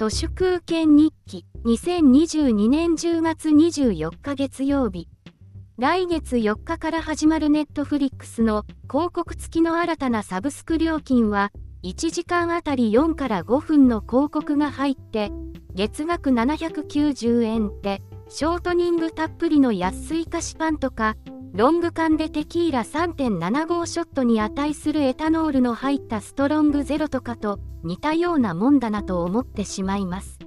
都市空権日記2022年10月24日月曜日。来月4日から始まるネットフリックスの広告付きの新たなサブスク料金は1時間あたり4から5分の広告が入って月額790円でショートニングたっぷりの安い菓子パンとかロング缶でテキーラ3.75ショットに値するエタノールの入ったストロングゼロとかと似たようなもんだなと思ってしまいます。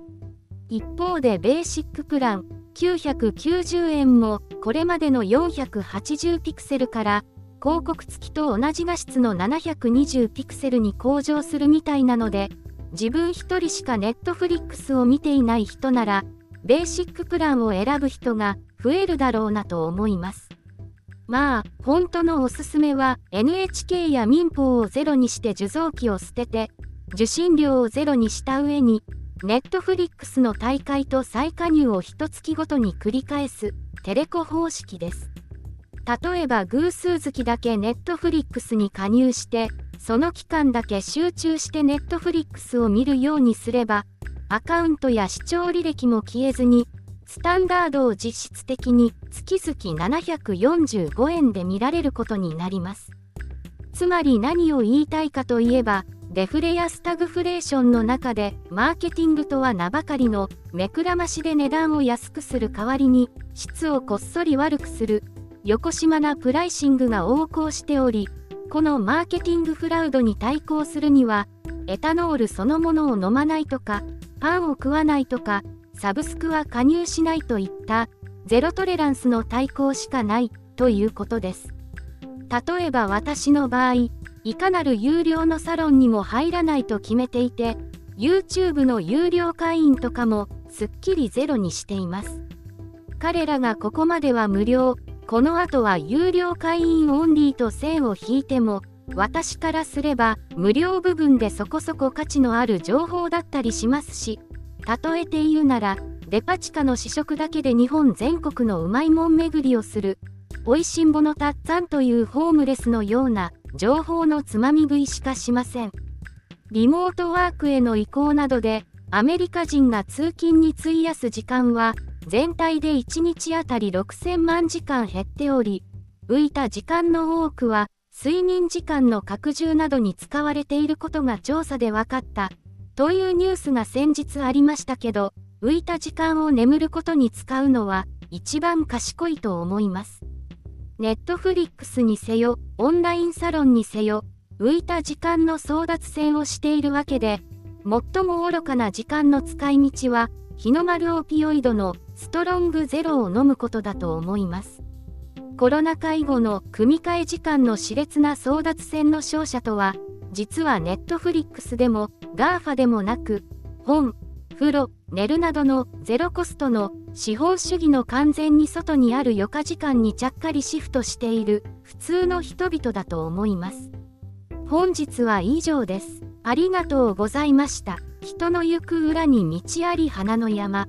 一方でベーシックプラン990円もこれまでの480ピクセルから広告付きと同じ画質の720ピクセルに向上するみたいなので自分一人しかネットフリックスを見ていない人ならベーシックプランを選ぶ人が増えるだろうなと思います。まあ、本当のおすすめは NHK や民放をゼロにして受像機を捨てて、受信料をゼロにした上に、ネットフリックスの大会と再加入を一月ごとに繰り返すテレコ方式です。例えば偶数月だけネットフリックスに加入して、その期間だけ集中してネットフリックスを見るようにすれば、アカウントや視聴履歴も消えずに、スタンダードを実質的に月々745円で見られることになります。つまり何を言いたいかといえば、デフレやスタグフレーションの中でマーケティングとは名ばかりの目くらましで値段を安くする代わりに質をこっそり悪くする横島なプライシングが横行しておりこのマーケティングフラウドに対抗するにはエタノールそのものを飲まないとかパンを食わないとかサブスクは加入しないといったゼロトレランスの対抗しかないということです。例えば私の場合、いかなる有料のサロンにも入らないと決めていて、YouTube の有料会員とかもすっきりゼロにしています。彼らがここまでは無料、この後は有料会員オンリーと線を引いても、私からすれば無料部分でそこそこ価値のある情報だったりしますし、例えて言うなら、デパ地下の試食だけで日本全国のうまいもん巡りをする、おいしんぼのたっつぁんというホームレスのような情報のつまみ食いしかしません。リモートワークへの移行などで、アメリカ人が通勤に費やす時間は、全体で1日あたり6000万時間減っており、浮いた時間の多くは、睡眠時間の拡充などに使われていることが調査で分かったというニュースが先日ありましたけど、浮いた時間を眠ることに使うのは一番賢いと思います。ネットフリックスにせよ、オンラインサロンにせよ、浮いた時間の争奪戦をしているわけで、最も愚かな時間の使い道は、日の丸オピオイドのストロングゼロを飲むことだと思います。コロナ禍以後の組み替え時間の熾烈な争奪戦の勝者とは、実はネットフリックスでも GAFA でもなく、本、風呂、寝るなどのゼロコストの資本主義の完全に外にある余暇時間にちゃっかりシフトしている普通の人々だと思います。本日は以上です。ありがとうございました。人の行く裏に道あり花の山。